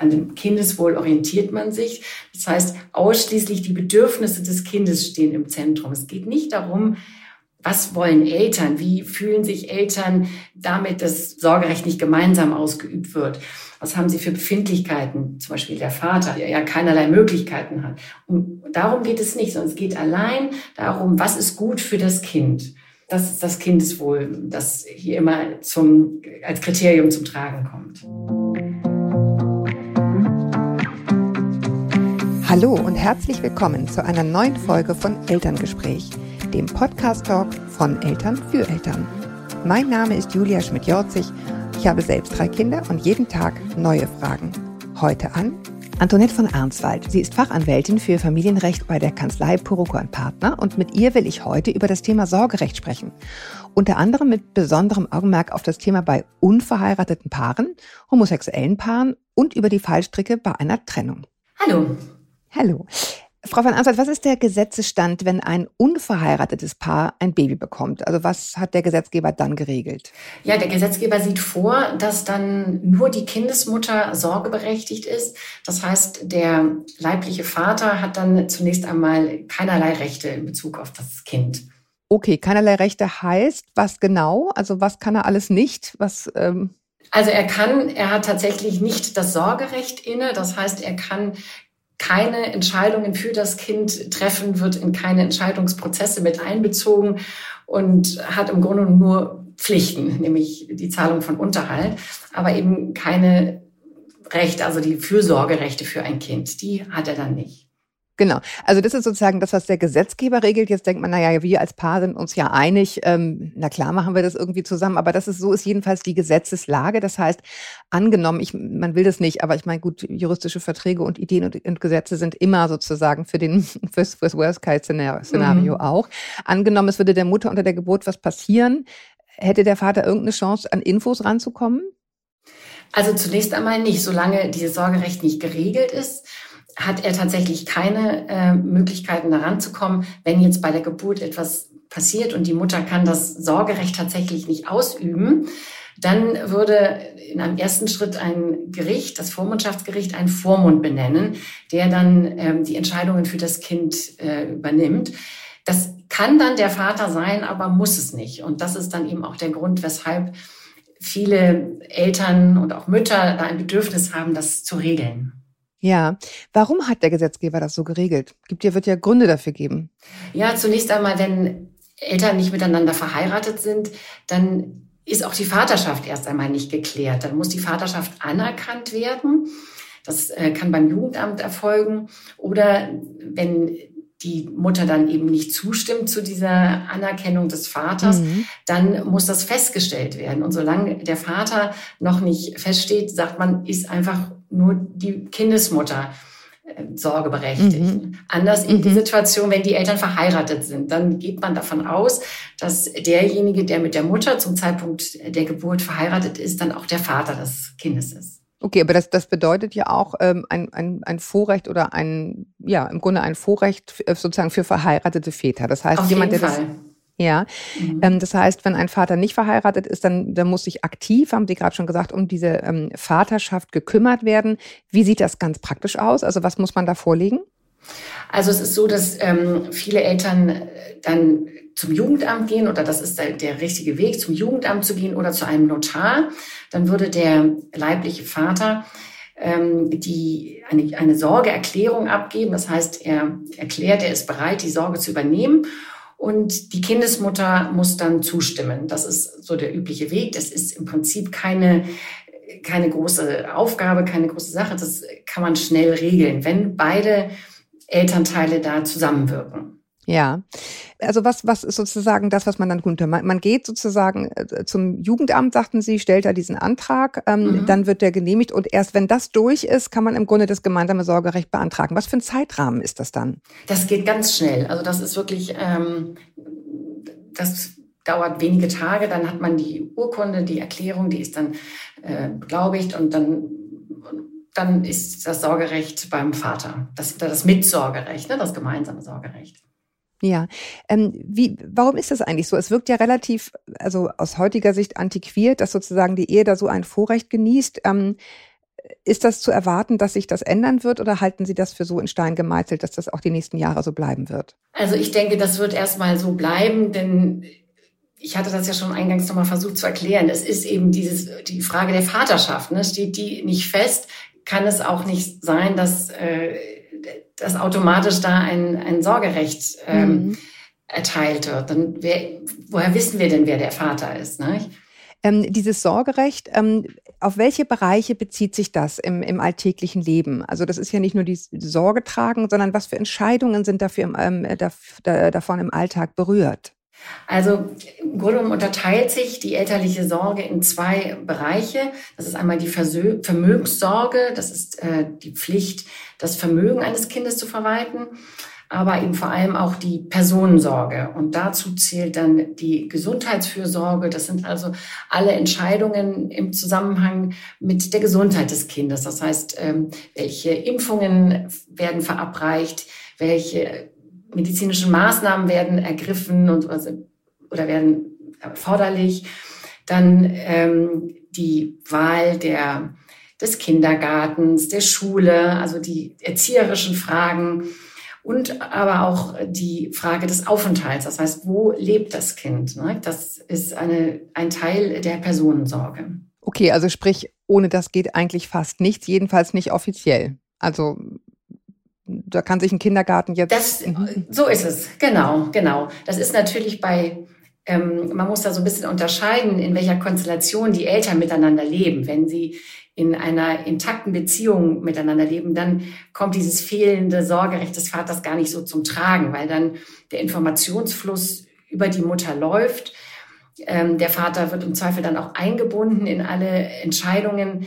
An dem Kindeswohl orientiert man sich. Das heißt, ausschließlich die Bedürfnisse des Kindes stehen im Zentrum. Es geht nicht darum, was wollen Eltern? Wie fühlen sich Eltern damit, dass Sorgerecht nicht gemeinsam ausgeübt wird? Was haben sie für Befindlichkeiten? Zum Beispiel der Vater, der ja keinerlei Möglichkeiten hat. Und darum geht es nicht, sondern es geht allein darum, was ist gut für das Kind. Das ist das Kindeswohl, das hier immer zum, als Kriterium zum Tragen kommt. Hallo und herzlich willkommen zu einer neuen Folge von Elterngespräch dem Podcast-Talk von Eltern für Eltern. Mein Name ist Julia Schmidt-Jorzig. Ich habe selbst drei Kinder und jeden Tag neue Fragen. Heute an Antoinette von Arnswald. Sie ist Fachanwältin für Familienrecht bei der Kanzlei Puruko Partner und mit ihr will ich heute über das Thema Sorgerecht sprechen. Unter anderem mit besonderem Augenmerk auf das Thema bei unverheirateten Paaren, homosexuellen Paaren und über die Fallstricke bei einer Trennung. Hallo. Hallo. Frau van Answald, was ist der Gesetzesstand, wenn ein unverheiratetes Paar ein Baby bekommt? Also was hat der Gesetzgeber dann geregelt? Ja, der Gesetzgeber sieht vor, dass dann nur die Kindesmutter sorgeberechtigt ist. Das heißt, der leibliche Vater hat dann zunächst einmal keinerlei Rechte in Bezug auf das Kind. Okay, keinerlei Rechte heißt was genau? Also was kann er alles nicht? Was ähm also er kann, er hat tatsächlich nicht das Sorgerecht inne. Das heißt, er kann keine Entscheidungen für das Kind treffen, wird in keine Entscheidungsprozesse mit einbezogen und hat im Grunde nur Pflichten, nämlich die Zahlung von Unterhalt, aber eben keine Rechte, also die Fürsorgerechte für ein Kind, die hat er dann nicht. Genau. Also das ist sozusagen das, was der Gesetzgeber regelt. Jetzt denkt man, naja, wir als Paar sind uns ja einig. Ähm, na klar, machen wir das irgendwie zusammen. Aber das ist so ist jedenfalls die Gesetzeslage. Das heißt, angenommen, ich, man will das nicht, aber ich meine, gut, juristische Verträge und Ideen und, und Gesetze sind immer sozusagen für den fürs, fürs Worst-Case-Szenario mhm. auch. Angenommen, es würde der Mutter unter der Geburt was passieren, hätte der Vater irgendeine Chance, an Infos ranzukommen? Also zunächst einmal nicht, solange dieses Sorgerecht nicht geregelt ist hat er tatsächlich keine äh, Möglichkeiten daran zu kommen, wenn jetzt bei der Geburt etwas passiert und die Mutter kann das Sorgerecht tatsächlich nicht ausüben, dann würde in einem ersten Schritt ein Gericht, das Vormundschaftsgericht, einen Vormund benennen, der dann ähm, die Entscheidungen für das Kind äh, übernimmt. Das kann dann der Vater sein, aber muss es nicht. Und das ist dann eben auch der Grund, weshalb viele Eltern und auch Mütter da ein Bedürfnis haben, das zu regeln. Ja, warum hat der Gesetzgeber das so geregelt? Gibt ja, wird ja Gründe dafür geben. Ja, zunächst einmal, wenn Eltern nicht miteinander verheiratet sind, dann ist auch die Vaterschaft erst einmal nicht geklärt. Dann muss die Vaterschaft anerkannt werden. Das äh, kann beim Jugendamt erfolgen. Oder wenn die Mutter dann eben nicht zustimmt zu dieser Anerkennung des Vaters, mhm. dann muss das festgestellt werden. Und solange der Vater noch nicht feststeht, sagt man, ist einfach nur die Kindesmutter äh, sorgeberechtigt. Mhm. Anders in die mhm. Situation, wenn die Eltern verheiratet sind, dann geht man davon aus, dass derjenige, der mit der Mutter zum Zeitpunkt der Geburt verheiratet ist, dann auch der Vater des Kindes ist. Okay, aber das, das bedeutet ja auch ähm, ein, ein, ein Vorrecht oder ein, ja, im Grunde ein Vorrecht äh, sozusagen für verheiratete Väter. Das heißt, Auf jemand, der das, ja, mhm. ähm, das heißt, wenn ein Vater nicht verheiratet ist, dann, dann muss sich aktiv, haben Sie gerade schon gesagt, um diese ähm, Vaterschaft gekümmert werden. Wie sieht das ganz praktisch aus? Also was muss man da vorlegen? Also es ist so, dass ähm, viele Eltern dann zum Jugendamt gehen oder das ist der, der richtige Weg, zum Jugendamt zu gehen oder zu einem Notar. Dann würde der leibliche Vater ähm, die, eine, eine Sorgeerklärung abgeben. Das heißt, er erklärt, er ist bereit, die Sorge zu übernehmen. Und die Kindesmutter muss dann zustimmen. Das ist so der übliche Weg. Das ist im Prinzip keine, keine große Aufgabe, keine große Sache. Das kann man schnell regeln, wenn beide Elternteile da zusammenwirken. Ja, also was, was ist sozusagen das, was man dann tut? Man, man geht sozusagen äh, zum Jugendamt, sagten Sie, stellt da diesen Antrag, ähm, mhm. dann wird der genehmigt und erst wenn das durch ist, kann man im Grunde das gemeinsame Sorgerecht beantragen. Was für ein Zeitrahmen ist das dann? Das geht ganz schnell. Also das ist wirklich, ähm, das dauert wenige Tage, dann hat man die Urkunde, die Erklärung, die ist dann äh, beglaubigt und dann dann ist das Sorgerecht beim Vater. Das, das Mitsorgerecht, ne, das gemeinsame Sorgerecht. Ja, ähm, wie, warum ist das eigentlich so? Es wirkt ja relativ, also aus heutiger Sicht antiquiert, dass sozusagen die Ehe da so ein Vorrecht genießt. Ähm, ist das zu erwarten, dass sich das ändern wird oder halten Sie das für so in Stein gemeißelt, dass das auch die nächsten Jahre so bleiben wird? Also ich denke, das wird erstmal so bleiben, denn ich hatte das ja schon eingangs nochmal versucht zu erklären. Es ist eben dieses, die Frage der Vaterschaft. Ne? Steht die nicht fest, kann es auch nicht sein, dass, äh, dass automatisch da ein, ein Sorgerecht ähm, mhm. erteilt wird. Dann wer, woher wissen wir denn, wer der Vater ist? Ne? Ähm, dieses Sorgerecht, ähm, auf welche Bereiche bezieht sich das im, im alltäglichen Leben? Also das ist ja nicht nur die Sorge tragen, sondern was für Entscheidungen sind dafür im, ähm, da, da, davon im Alltag berührt? Also im Grunde genommen unterteilt sich die elterliche Sorge in zwei Bereiche. Das ist einmal die Versö Vermögenssorge, das ist äh, die Pflicht, das Vermögen eines Kindes zu verwalten aber eben vor allem auch die Personensorge. Und dazu zählt dann die Gesundheitsfürsorge. Das sind also alle Entscheidungen im Zusammenhang mit der Gesundheit des Kindes. Das heißt, ähm, welche Impfungen werden verabreicht, welche medizinischen Maßnahmen werden ergriffen und oder werden erforderlich. Dann ähm, die Wahl der, des Kindergartens, der Schule, also die erzieherischen Fragen und aber auch die Frage des Aufenthalts. Das heißt, wo lebt das Kind? Ne? Das ist eine, ein Teil der Personensorge. Okay, also sprich, ohne das geht eigentlich fast nichts, jedenfalls nicht offiziell. Also da kann sich ein Kindergarten jetzt. Das, mhm. so ist es, genau, genau. Das ist natürlich bei, ähm, man muss da so ein bisschen unterscheiden, in welcher Konstellation die Eltern miteinander leben. Wenn sie in einer intakten Beziehung miteinander leben, dann kommt dieses fehlende Sorgerecht des Vaters gar nicht so zum Tragen, weil dann der Informationsfluss über die Mutter läuft. Ähm, der Vater wird im Zweifel dann auch eingebunden in alle Entscheidungen.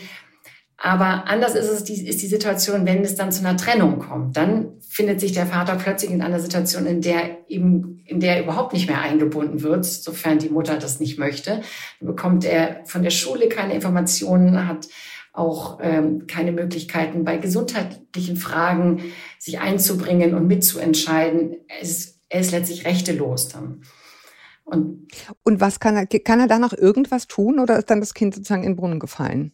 Aber anders ist es die, ist die Situation, wenn es dann zu einer Trennung kommt. Dann findet sich der Vater plötzlich in einer Situation, in der eben, in der er überhaupt nicht mehr eingebunden wird, sofern die Mutter das nicht möchte. Dann bekommt er von der Schule keine Informationen, hat auch ähm, keine Möglichkeiten, bei gesundheitlichen Fragen sich einzubringen und mitzuentscheiden. Er ist, er ist letztlich rechtelos dann. Und, und was kann er, kann er da noch irgendwas tun oder ist dann das Kind sozusagen in den Brunnen gefallen?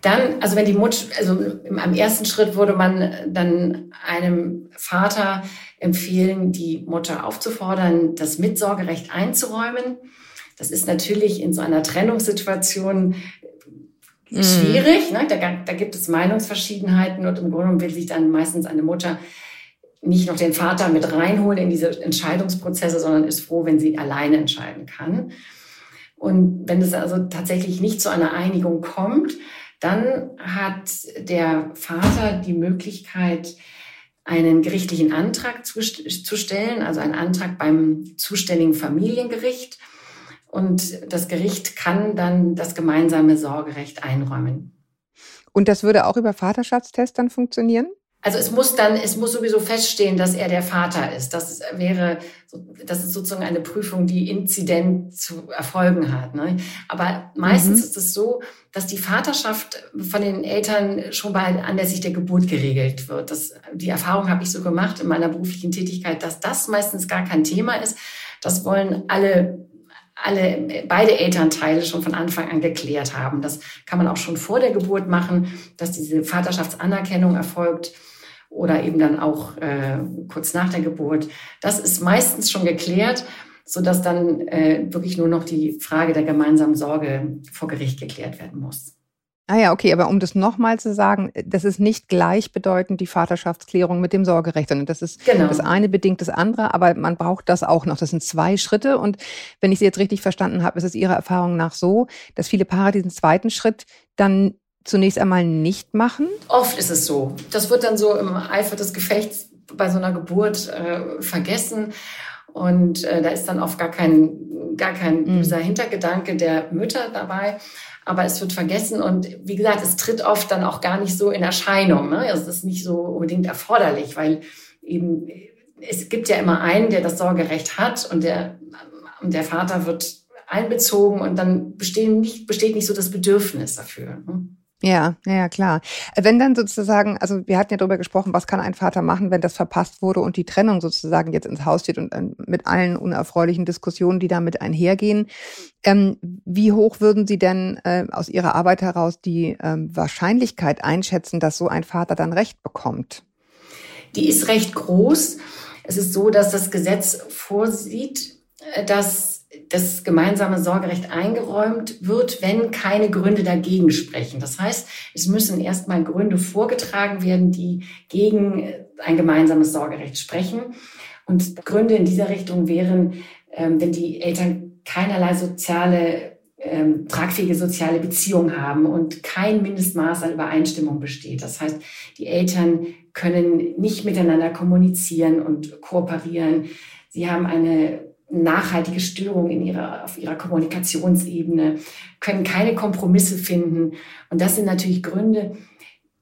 Dann, also wenn die Mutter, also im, am ersten Schritt würde man dann einem Vater empfehlen, die Mutter aufzufordern, das Mitsorgerecht einzuräumen. Das ist natürlich in so einer Trennungssituation Mhm. schwierig. Ne? Da, da gibt es Meinungsverschiedenheiten und im Grunde will sich dann meistens eine Mutter nicht noch den Vater mit reinholen in diese Entscheidungsprozesse, sondern ist froh, wenn sie alleine entscheiden kann. Und wenn es also tatsächlich nicht zu einer Einigung kommt, dann hat der Vater die Möglichkeit, einen gerichtlichen Antrag zu, zu stellen, also einen Antrag beim zuständigen Familiengericht. Und das Gericht kann dann das gemeinsame Sorgerecht einräumen. Und das würde auch über Vaterschaftstest dann funktionieren? Also es muss dann, es muss sowieso feststehen, dass er der Vater ist. Das wäre, das ist sozusagen eine Prüfung, die inzident zu erfolgen hat. Ne? Aber meistens mhm. ist es so, dass die Vaterschaft von den Eltern schon bei anlässlich der Geburt geregelt wird. Das, die Erfahrung habe ich so gemacht in meiner beruflichen Tätigkeit, dass das meistens gar kein Thema ist. Das wollen alle alle, beide Elternteile schon von Anfang an geklärt haben. Das kann man auch schon vor der Geburt machen, dass diese Vaterschaftsanerkennung erfolgt oder eben dann auch äh, kurz nach der Geburt. Das ist meistens schon geklärt, so dass dann äh, wirklich nur noch die Frage der gemeinsamen Sorge vor Gericht geklärt werden muss. Ah ja, okay, aber um das nochmal zu sagen, das ist nicht gleichbedeutend die Vaterschaftsklärung mit dem Sorgerecht, sondern das ist genau. das eine bedingt das andere, aber man braucht das auch noch. Das sind zwei Schritte und wenn ich Sie jetzt richtig verstanden habe, ist es Ihrer Erfahrung nach so, dass viele Paare diesen zweiten Schritt dann zunächst einmal nicht machen? Oft ist es so. Das wird dann so im Eifer des Gefechts bei so einer Geburt äh, vergessen. Und äh, da ist dann oft gar kein, gar kein mhm. böser Hintergedanke der Mütter dabei aber es wird vergessen und wie gesagt, es tritt oft dann auch gar nicht so in Erscheinung. Ne? Es ist nicht so unbedingt erforderlich, weil eben es gibt ja immer einen, der das Sorgerecht hat und der, und der Vater wird einbezogen und dann bestehen nicht, besteht nicht so das Bedürfnis dafür. Ne? Ja, ja, klar. Wenn dann sozusagen, also wir hatten ja darüber gesprochen, was kann ein Vater machen, wenn das verpasst wurde und die Trennung sozusagen jetzt ins Haus steht und ähm, mit allen unerfreulichen Diskussionen, die damit einhergehen. Ähm, wie hoch würden Sie denn äh, aus Ihrer Arbeit heraus die ähm, Wahrscheinlichkeit einschätzen, dass so ein Vater dann Recht bekommt? Die ist recht groß. Es ist so, dass das Gesetz vorsieht, äh, dass das gemeinsame Sorgerecht eingeräumt wird, wenn keine Gründe dagegen sprechen. Das heißt, es müssen erstmal Gründe vorgetragen werden, die gegen ein gemeinsames Sorgerecht sprechen. Und Gründe in dieser Richtung wären, ähm, wenn die Eltern keinerlei soziale, ähm, tragfähige soziale Beziehung haben und kein Mindestmaß an Übereinstimmung besteht. Das heißt, die Eltern können nicht miteinander kommunizieren und kooperieren. Sie haben eine nachhaltige Störung in ihrer, auf ihrer Kommunikationsebene, können keine Kompromisse finden. Und das sind natürlich Gründe,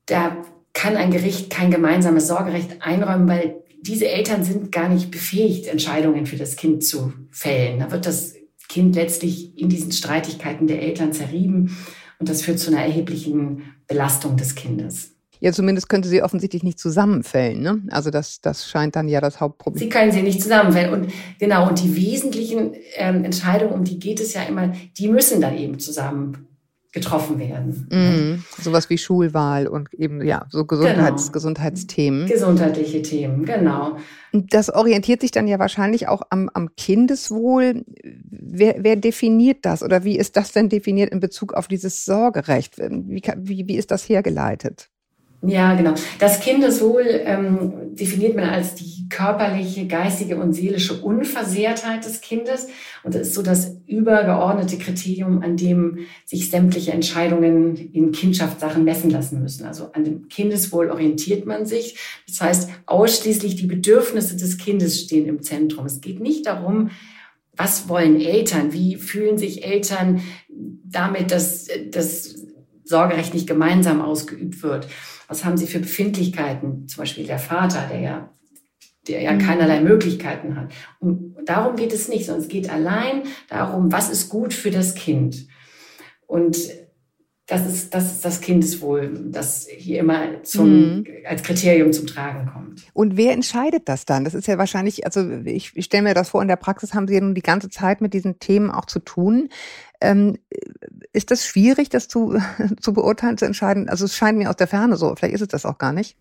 da kann ein Gericht kein gemeinsames Sorgerecht einräumen, weil diese Eltern sind gar nicht befähigt, Entscheidungen für das Kind zu fällen. Da wird das Kind letztlich in diesen Streitigkeiten der Eltern zerrieben und das führt zu einer erheblichen Belastung des Kindes. Ja, zumindest könnte sie offensichtlich nicht zusammenfällen. Ne? Also das, das scheint dann ja das Hauptproblem. Sie können sie nicht zusammenfällen. Und genau, und die wesentlichen ähm, Entscheidungen, um die geht es ja immer, die müssen dann eben zusammen getroffen werden. Mhm. Sowas wie Schulwahl und eben ja so Gesundheits genau. Gesundheitsthemen. Gesundheitliche Themen, genau. Das orientiert sich dann ja wahrscheinlich auch am, am Kindeswohl. Wer, wer definiert das oder wie ist das denn definiert in Bezug auf dieses Sorgerecht? Wie, wie, wie ist das hergeleitet? Ja, genau. Das Kindeswohl ähm, definiert man als die körperliche, geistige und seelische Unversehrtheit des Kindes. Und das ist so das übergeordnete Kriterium, an dem sich sämtliche Entscheidungen in Kindschaftssachen messen lassen müssen. Also an dem Kindeswohl orientiert man sich. Das heißt, ausschließlich die Bedürfnisse des Kindes stehen im Zentrum. Es geht nicht darum, was wollen Eltern? Wie fühlen sich Eltern damit, dass das Sorgerecht nicht gemeinsam ausgeübt wird? Was haben sie für Befindlichkeiten? Zum Beispiel der Vater, der ja, der ja mhm. keinerlei Möglichkeiten hat. Und darum geht es nicht, sondern es geht allein darum, was ist gut für das Kind. Und das ist, das ist das Kindeswohl, das hier immer zum, mhm. als Kriterium zum Tragen kommt. Und wer entscheidet das dann? Das ist ja wahrscheinlich, also ich, ich stelle mir das vor, in der Praxis haben Sie ja nun die ganze Zeit mit diesen Themen auch zu tun. Ähm, ist das schwierig, das zu, zu beurteilen, zu entscheiden? Also es scheint mir aus der Ferne so, vielleicht ist es das auch gar nicht.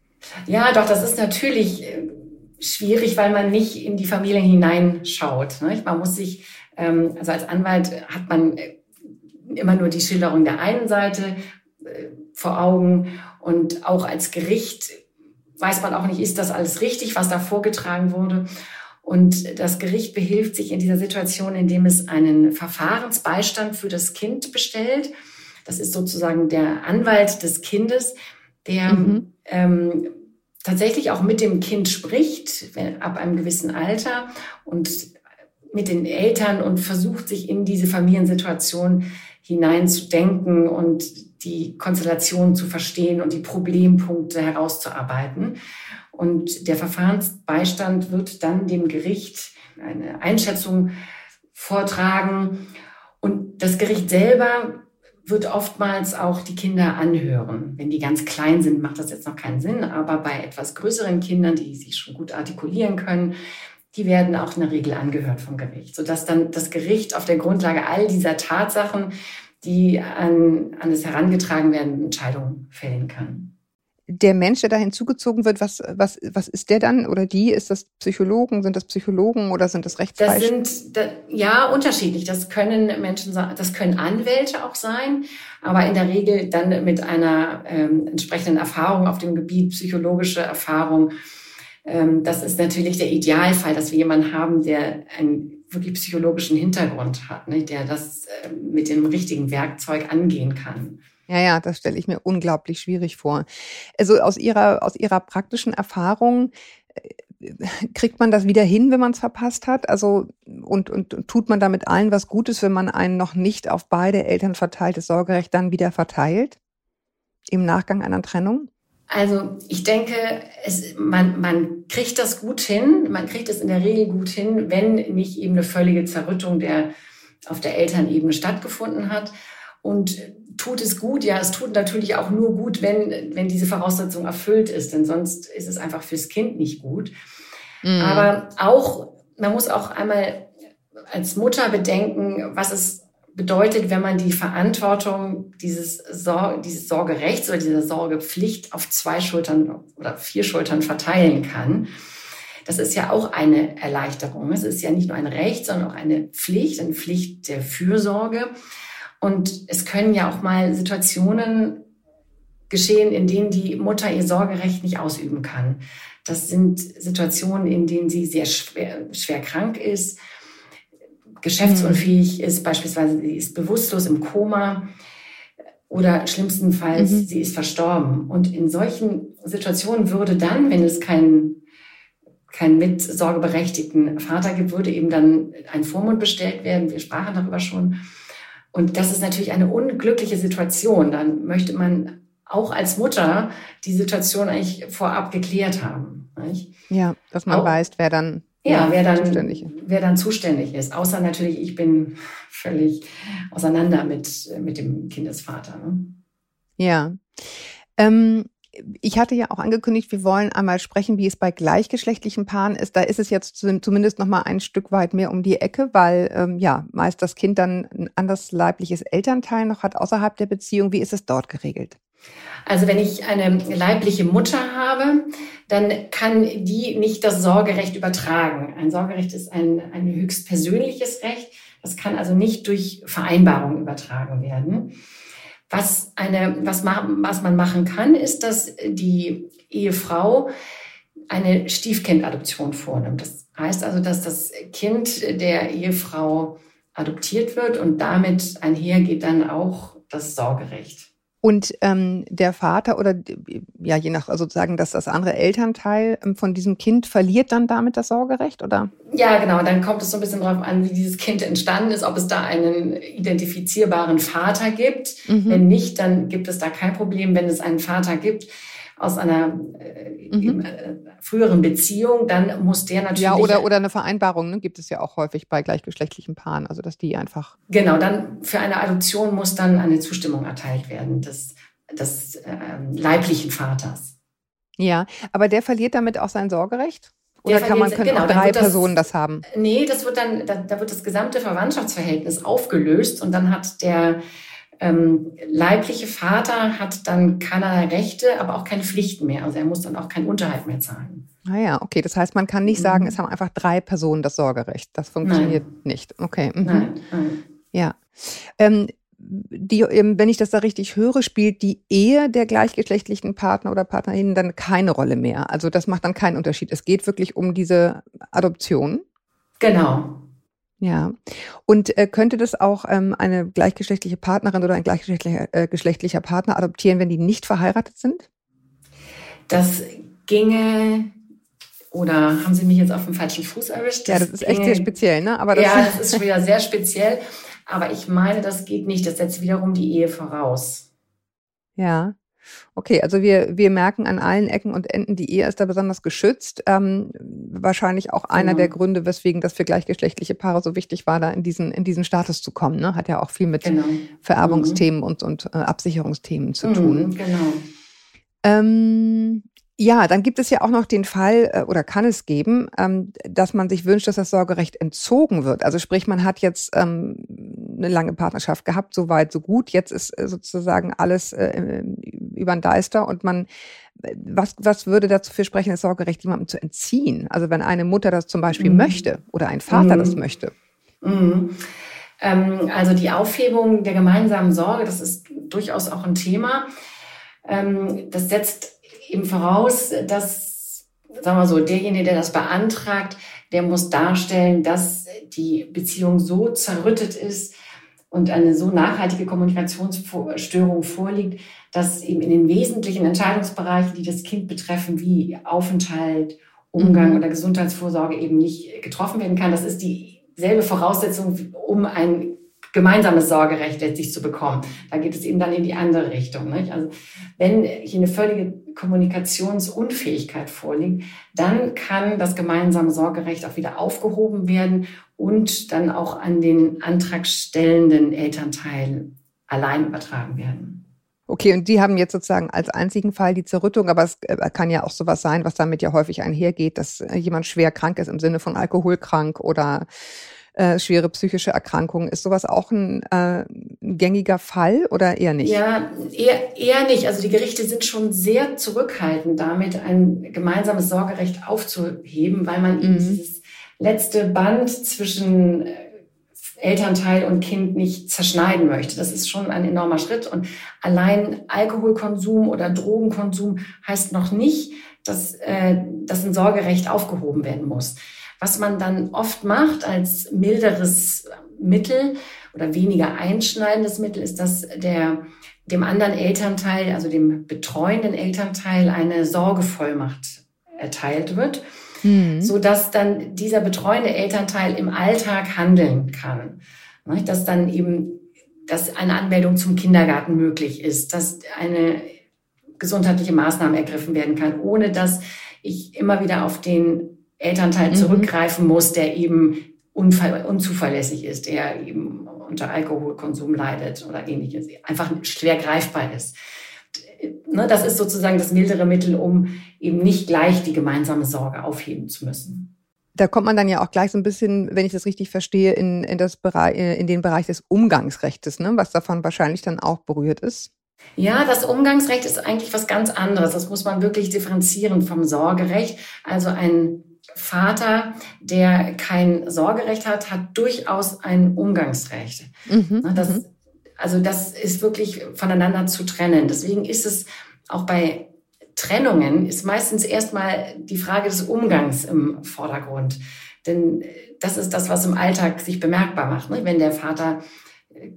Ja, doch, das ist natürlich äh, schwierig, weil man nicht in die Familien hineinschaut. Ne? Man muss sich, ähm, also als Anwalt hat man äh, immer nur die Schilderung der einen Seite äh, vor Augen und auch als Gericht weiß man auch nicht, ist das alles richtig, was da vorgetragen wurde. Und das Gericht behilft sich in dieser Situation, indem es einen Verfahrensbeistand für das Kind bestellt. Das ist sozusagen der Anwalt des Kindes, der mhm. ähm, tatsächlich auch mit dem Kind spricht, wenn, ab einem gewissen Alter und mit den Eltern und versucht sich in diese Familiensituation hineinzudenken und die Konstellation zu verstehen und die Problempunkte herauszuarbeiten. Und der Verfahrensbeistand wird dann dem Gericht eine Einschätzung vortragen. Und das Gericht selber wird oftmals auch die Kinder anhören. Wenn die ganz klein sind, macht das jetzt noch keinen Sinn. Aber bei etwas größeren Kindern, die sich schon gut artikulieren können, die werden auch in der Regel angehört vom Gericht, sodass dann das Gericht auf der Grundlage all dieser Tatsachen, die an, an es herangetragen werden, Entscheidungen fällen kann der Mensch, der da hinzugezogen wird, was, was, was ist der dann oder die? Ist das Psychologen? Sind das Psychologen oder sind das Rechtsanwälte? Das sind, da, ja, unterschiedlich. Das können Menschen sein, das können Anwälte auch sein, aber in der Regel dann mit einer ähm, entsprechenden Erfahrung auf dem Gebiet, psychologische Erfahrung. Ähm, das ist natürlich der Idealfall, dass wir jemanden haben, der einen wirklich psychologischen Hintergrund hat, ne, der das äh, mit dem richtigen Werkzeug angehen kann. Ja, ja, das stelle ich mir unglaublich schwierig vor. Also aus Ihrer, aus Ihrer praktischen Erfahrung, äh, kriegt man das wieder hin, wenn man es verpasst hat? Also und, und, und tut man damit allen was Gutes, wenn man ein noch nicht auf beide Eltern verteiltes Sorgerecht dann wieder verteilt im Nachgang einer Trennung? Also ich denke, es, man, man kriegt das gut hin, man kriegt es in der Regel gut hin, wenn nicht eben eine völlige Zerrüttung der auf der Elternebene stattgefunden hat. Und tut es gut? Ja, es tut natürlich auch nur gut, wenn, wenn diese Voraussetzung erfüllt ist, denn sonst ist es einfach fürs Kind nicht gut. Mhm. Aber auch, man muss auch einmal als Mutter bedenken, was es bedeutet, wenn man die Verantwortung dieses, Sor dieses Sorgerechts oder dieser Sorgepflicht auf zwei Schultern oder vier Schultern verteilen kann. Das ist ja auch eine Erleichterung. Es ist ja nicht nur ein Recht, sondern auch eine Pflicht, eine Pflicht der Fürsorge. Und es können ja auch mal Situationen geschehen, in denen die Mutter ihr Sorgerecht nicht ausüben kann. Das sind Situationen, in denen sie sehr schwer, schwer krank ist, geschäftsunfähig ist, beispielsweise sie ist bewusstlos im Koma oder schlimmstenfalls mhm. sie ist verstorben. Und in solchen Situationen würde dann, wenn es keinen keinen mitsorgeberechtigten Vater gibt, würde eben dann ein Vormund bestellt werden. Wir sprachen darüber schon. Und das ist natürlich eine unglückliche Situation. Dann möchte man auch als Mutter die Situation eigentlich vorab geklärt haben. Nicht? Ja, dass man auch, weiß, wer dann, ja, wer dann zuständig ist. wer dann zuständig ist. Außer natürlich, ich bin völlig auseinander mit, mit dem Kindesvater. Ne? Ja. Ähm, ich hatte ja auch angekündigt, wir wollen einmal sprechen, wie es bei gleichgeschlechtlichen Paaren ist. Da ist es jetzt zumindest noch mal ein Stück weit mehr um die Ecke, weil ähm, ja meist das Kind dann ein anderes leibliches Elternteil noch hat außerhalb der Beziehung. Wie ist es dort geregelt? Also wenn ich eine leibliche Mutter habe, dann kann die nicht das Sorgerecht übertragen. Ein Sorgerecht ist ein, ein höchst Recht. Das kann also nicht durch Vereinbarung übertragen werden. Was, eine, was, was man machen kann, ist, dass die Ehefrau eine Stiefkindadoption vornimmt. Das heißt also, dass das Kind der Ehefrau adoptiert wird und damit einhergeht dann auch das Sorgerecht. Und ähm, der Vater oder ja, je nach also sozusagen, dass das andere Elternteil ähm, von diesem Kind verliert dann damit das Sorgerecht, oder? Ja, genau. Dann kommt es so ein bisschen darauf an, wie dieses Kind entstanden ist, ob es da einen identifizierbaren Vater gibt. Mhm. Wenn nicht, dann gibt es da kein Problem. Wenn es einen Vater gibt, aus einer äh, mhm. äh, früheren Beziehung, dann muss der natürlich. Ja, oder, oder eine Vereinbarung, ne, gibt es ja auch häufig bei gleichgeschlechtlichen Paaren, also dass die einfach. Genau, dann für eine Adoption muss dann eine Zustimmung erteilt werden des, des äh, leiblichen Vaters. Ja, aber der verliert damit auch sein Sorgerecht? Oder kann man, können genau, auch drei das, Personen das haben? Nee, das wird dann, da, da wird das gesamte Verwandtschaftsverhältnis aufgelöst und dann hat der ähm, leibliche Vater hat dann keinerlei Rechte, aber auch keine Pflichten mehr. Also er muss dann auch keinen Unterhalt mehr zahlen. Ah ja, okay. Das heißt, man kann nicht mhm. sagen, es haben einfach drei Personen das Sorgerecht. Das funktioniert nein. nicht. Okay. Mhm. Nein, nein. Ja. Ähm, die, ähm, wenn ich das da richtig höre, spielt die Ehe der gleichgeschlechtlichen Partner oder Partnerinnen dann keine Rolle mehr. Also das macht dann keinen Unterschied. Es geht wirklich um diese Adoption. Genau. Ja. Und äh, könnte das auch ähm, eine gleichgeschlechtliche Partnerin oder ein gleichgeschlechtlicher äh, geschlechtlicher Partner adoptieren, wenn die nicht verheiratet sind? Das ginge oder haben Sie mich jetzt auf dem falschen Fuß erwischt? Das ja, das ist ginge, echt sehr speziell, ne? Aber das ja, das ist wieder sehr speziell. Aber ich meine, das geht nicht. Das setzt wiederum die Ehe voraus. Ja. Okay, also wir, wir merken an allen Ecken und Enden, die Ehe ist da besonders geschützt. Ähm, wahrscheinlich auch einer genau. der Gründe, weswegen das für gleichgeschlechtliche Paare so wichtig war, da in diesen, in diesen Status zu kommen. Ne? Hat ja auch viel mit genau. Vererbungsthemen mhm. und, und äh, Absicherungsthemen zu tun. Mhm, genau. Ähm, ja, dann gibt es ja auch noch den Fall äh, oder kann es geben, ähm, dass man sich wünscht, dass das Sorgerecht entzogen wird. Also sprich, man hat jetzt ähm, eine lange Partnerschaft gehabt, so weit, so gut. Jetzt ist äh, sozusagen alles äh, über den Deister und man, was, was würde dafür sprechen, das Sorgerecht jemandem zu entziehen? Also wenn eine Mutter das zum Beispiel mhm. möchte oder ein Vater mhm. das möchte. Mhm. Ähm, also die Aufhebung der gemeinsamen Sorge, das ist durchaus auch ein Thema. Ähm, das setzt eben voraus, dass, sagen wir so, derjenige, der das beantragt, der muss darstellen, dass die Beziehung so zerrüttet ist und eine so nachhaltige Kommunikationsstörung vorliegt, dass eben in den wesentlichen Entscheidungsbereichen, die das Kind betreffen, wie Aufenthalt, Umgang mhm. oder Gesundheitsvorsorge eben nicht getroffen werden kann. Das ist dieselbe Voraussetzung, um ein gemeinsames Sorgerecht letztlich zu bekommen. Da geht es eben dann in die andere Richtung. Nicht? Also wenn hier eine völlige Kommunikationsunfähigkeit vorliegt, dann kann das gemeinsame Sorgerecht auch wieder aufgehoben werden und dann auch an den antragstellenden Elternteil allein übertragen werden. Okay, und die haben jetzt sozusagen als einzigen Fall die Zerrüttung, aber es äh, kann ja auch sowas sein, was damit ja häufig einhergeht, dass äh, jemand schwer krank ist im Sinne von alkoholkrank oder äh, schwere psychische Erkrankungen. Ist sowas auch ein, äh, ein gängiger Fall oder eher nicht? Ja, eher, eher nicht. Also die Gerichte sind schon sehr zurückhaltend damit, ein gemeinsames Sorgerecht aufzuheben, weil man mhm. dieses letzte Band zwischen äh, Elternteil und Kind nicht zerschneiden möchte. Das ist schon ein enormer Schritt. Und allein Alkoholkonsum oder Drogenkonsum heißt noch nicht, dass, äh, dass ein Sorgerecht aufgehoben werden muss. Was man dann oft macht als milderes Mittel oder weniger einschneidendes Mittel, ist, dass der, dem anderen Elternteil, also dem betreuenden Elternteil, eine Sorgevollmacht erteilt wird mhm. so dass dann dieser betreuende Elternteil im Alltag handeln kann. Dass dann eben, dass eine Anmeldung zum Kindergarten möglich ist, dass eine gesundheitliche Maßnahme ergriffen werden kann, ohne dass ich immer wieder auf den Elternteil mhm. zurückgreifen muss, der eben unzuverlässig ist, der eben unter Alkoholkonsum leidet oder ähnliches, einfach schwer greifbar ist ne, das ist sozusagen das mildere Mittel, um eben nicht gleich die gemeinsame Sorge aufheben zu müssen. Da kommt man dann ja auch gleich so ein bisschen, wenn ich das richtig verstehe, in, in, das Bereich, in den Bereich des Umgangsrechts, ne, was davon wahrscheinlich dann auch berührt ist. Ja, das Umgangsrecht ist eigentlich was ganz anderes. Das muss man wirklich differenzieren vom Sorgerecht. Also ein Vater, der kein Sorgerecht hat, hat durchaus ein Umgangsrecht. Mhm, das, mhm. Also das ist wirklich voneinander zu trennen. Deswegen ist es auch bei Trennungen ist meistens erstmal die Frage des Umgangs im Vordergrund. Denn das ist das, was im Alltag sich bemerkbar macht. Ne? Wenn der Vater äh,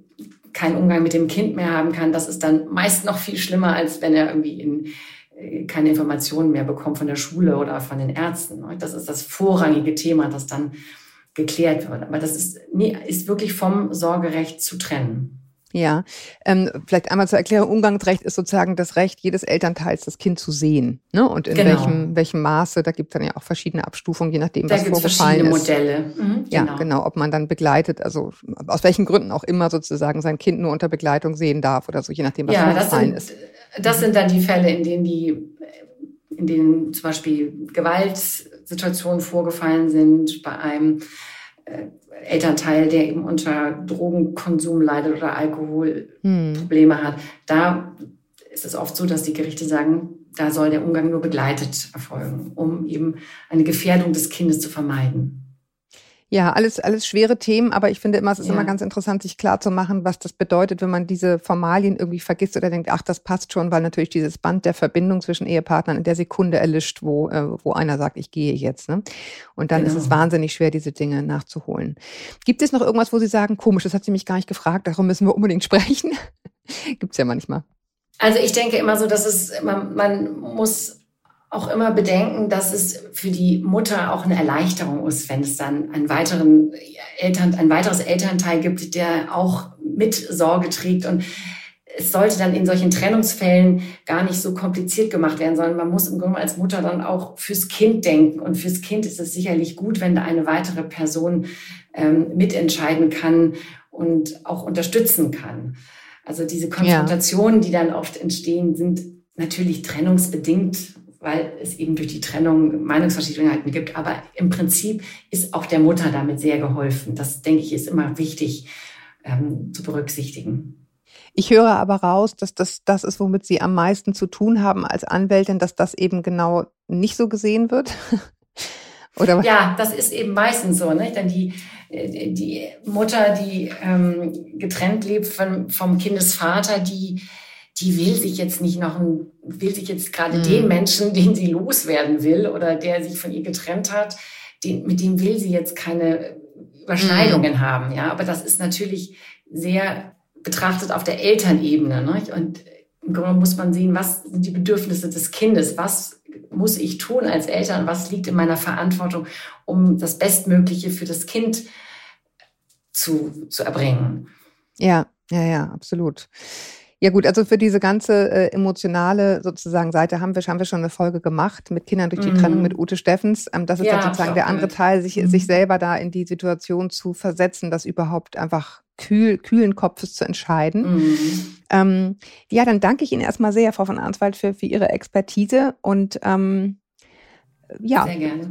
keinen Umgang mit dem Kind mehr haben kann, das ist dann meist noch viel schlimmer, als wenn er irgendwie in, äh, keine Informationen mehr bekommt von der Schule oder von den Ärzten. Ne? Das ist das vorrangige Thema, das dann geklärt wird. Aber das ist, ist wirklich vom Sorgerecht zu trennen. Ja, ähm, vielleicht einmal zur Erklärung, Umgangsrecht ist sozusagen das Recht jedes Elternteils, das Kind zu sehen. Ne? Und in genau. welchem, welchem Maße, da gibt es dann ja auch verschiedene Abstufungen, je nachdem, da was vorgefallen verschiedene ist. Modelle. Mhm, ja, genau. genau, ob man dann begleitet, also aus welchen Gründen auch immer sozusagen sein Kind nur unter Begleitung sehen darf oder so, je nachdem, was ja, vorgefallen ist. Das sind dann die Fälle, in denen die, in denen zum Beispiel Gewaltsituationen vorgefallen sind bei einem äh, Elternteil, der eben unter Drogenkonsum leidet oder Alkoholprobleme hm. hat, da ist es oft so, dass die Gerichte sagen, da soll der Umgang nur begleitet erfolgen, um eben eine Gefährdung des Kindes zu vermeiden. Ja, alles, alles schwere Themen, aber ich finde immer, es ist ja. immer ganz interessant, sich klar zu machen, was das bedeutet, wenn man diese Formalien irgendwie vergisst oder denkt, ach, das passt schon, weil natürlich dieses Band der Verbindung zwischen Ehepartnern in der Sekunde erlischt, wo, äh, wo einer sagt, ich gehe jetzt. Ne? Und dann genau. ist es genau. wahnsinnig schwer, diese Dinge nachzuholen. Gibt es noch irgendwas, wo Sie sagen, komisch, das hat sie mich gar nicht gefragt, darum müssen wir unbedingt sprechen? Gibt's ja manchmal. Also ich denke immer so, dass es, man, man muss auch immer bedenken, dass es für die Mutter auch eine Erleichterung ist, wenn es dann einen weiteren Eltern, ein weiteres Elternteil gibt, der auch mit Sorge trägt und es sollte dann in solchen Trennungsfällen gar nicht so kompliziert gemacht werden, sondern man muss im Grunde als Mutter dann auch fürs Kind denken. Und fürs Kind ist es sicherlich gut, wenn da eine weitere Person ähm, mitentscheiden kann und auch unterstützen kann. Also diese Konfrontationen, ja. die dann oft entstehen, sind natürlich trennungsbedingt weil es eben durch die Trennung Meinungsverschiedenheiten gibt. Aber im Prinzip ist auch der Mutter damit sehr geholfen. Das, denke ich, ist immer wichtig ähm, zu berücksichtigen. Ich höre aber raus, dass das das ist, womit Sie am meisten zu tun haben als Anwältin, dass das eben genau nicht so gesehen wird. Oder was? Ja, das ist eben meistens so. Ne? Denn die, äh, die Mutter, die ähm, getrennt lebt von, vom Kindesvater, die die will sich jetzt nicht noch, ein, will sich jetzt gerade mhm. den Menschen, den sie loswerden will oder der sich von ihr getrennt hat, den, mit dem will sie jetzt keine Überschneidungen mhm. haben. Ja, aber das ist natürlich sehr betrachtet auf der Elternebene. Ne? Und im Grunde muss man sehen, was sind die Bedürfnisse des Kindes? Was muss ich tun als Eltern? Was liegt in meiner Verantwortung, um das Bestmögliche für das Kind zu, zu erbringen? Ja, ja, ja, absolut. Ja gut, also für diese ganze äh, emotionale sozusagen Seite haben wir, haben wir schon eine Folge gemacht mit Kindern durch die mhm. Trennung mit Ute Steffens. Ähm, das ist ja, dann sozusagen der andere Teil, sich, mhm. sich selber da in die Situation zu versetzen, das überhaupt einfach kühl, kühlen Kopfes zu entscheiden. Mhm. Ähm, ja, dann danke ich Ihnen erstmal sehr, Frau von Arnswald, für, für Ihre Expertise und ähm, ja,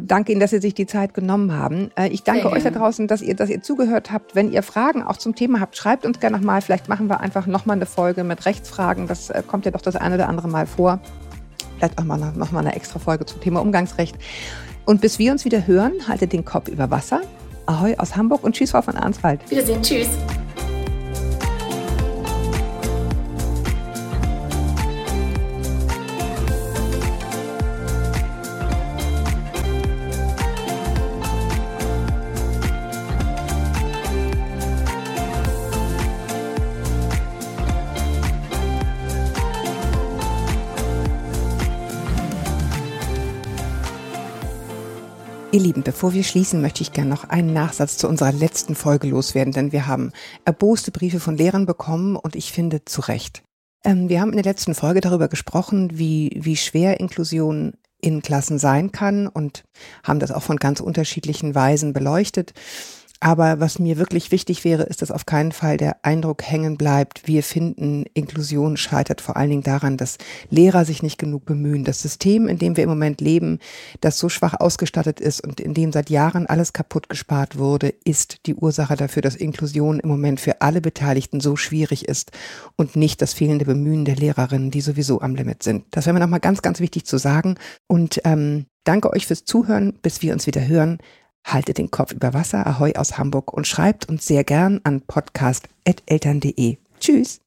danke Ihnen, dass Sie sich die Zeit genommen haben. Äh, ich danke euch da draußen, dass ihr, dass ihr zugehört habt. Wenn ihr Fragen auch zum Thema habt, schreibt uns gerne nochmal. Vielleicht machen wir einfach nochmal eine Folge mit Rechtsfragen. Das äh, kommt ja doch das eine oder andere Mal vor. Vielleicht auch mal noch mal eine extra Folge zum Thema Umgangsrecht. Und bis wir uns wieder hören, haltet den Kopf über Wasser. Ahoi aus Hamburg und tschüss, Frau von Arnswald. Wiedersehen, tschüss. Lieben, bevor wir schließen, möchte ich gerne noch einen Nachsatz zu unserer letzten Folge loswerden, denn wir haben erboste Briefe von Lehrern bekommen und ich finde zu Recht. Ähm, wir haben in der letzten Folge darüber gesprochen, wie, wie schwer Inklusion in Klassen sein kann und haben das auch von ganz unterschiedlichen Weisen beleuchtet. Aber was mir wirklich wichtig wäre, ist, dass auf keinen Fall der Eindruck hängen bleibt, wir finden, Inklusion scheitert vor allen Dingen daran, dass Lehrer sich nicht genug bemühen. Das System, in dem wir im Moment leben, das so schwach ausgestattet ist und in dem seit Jahren alles kaputt gespart wurde, ist die Ursache dafür, dass Inklusion im Moment für alle Beteiligten so schwierig ist und nicht das fehlende Bemühen der Lehrerinnen, die sowieso am Limit sind. Das wäre mir nochmal ganz, ganz wichtig zu sagen. Und ähm, danke euch fürs Zuhören, bis wir uns wieder hören. Haltet den Kopf über Wasser, Ahoi aus Hamburg und schreibt uns sehr gern an podcast.eltern.de. Tschüss!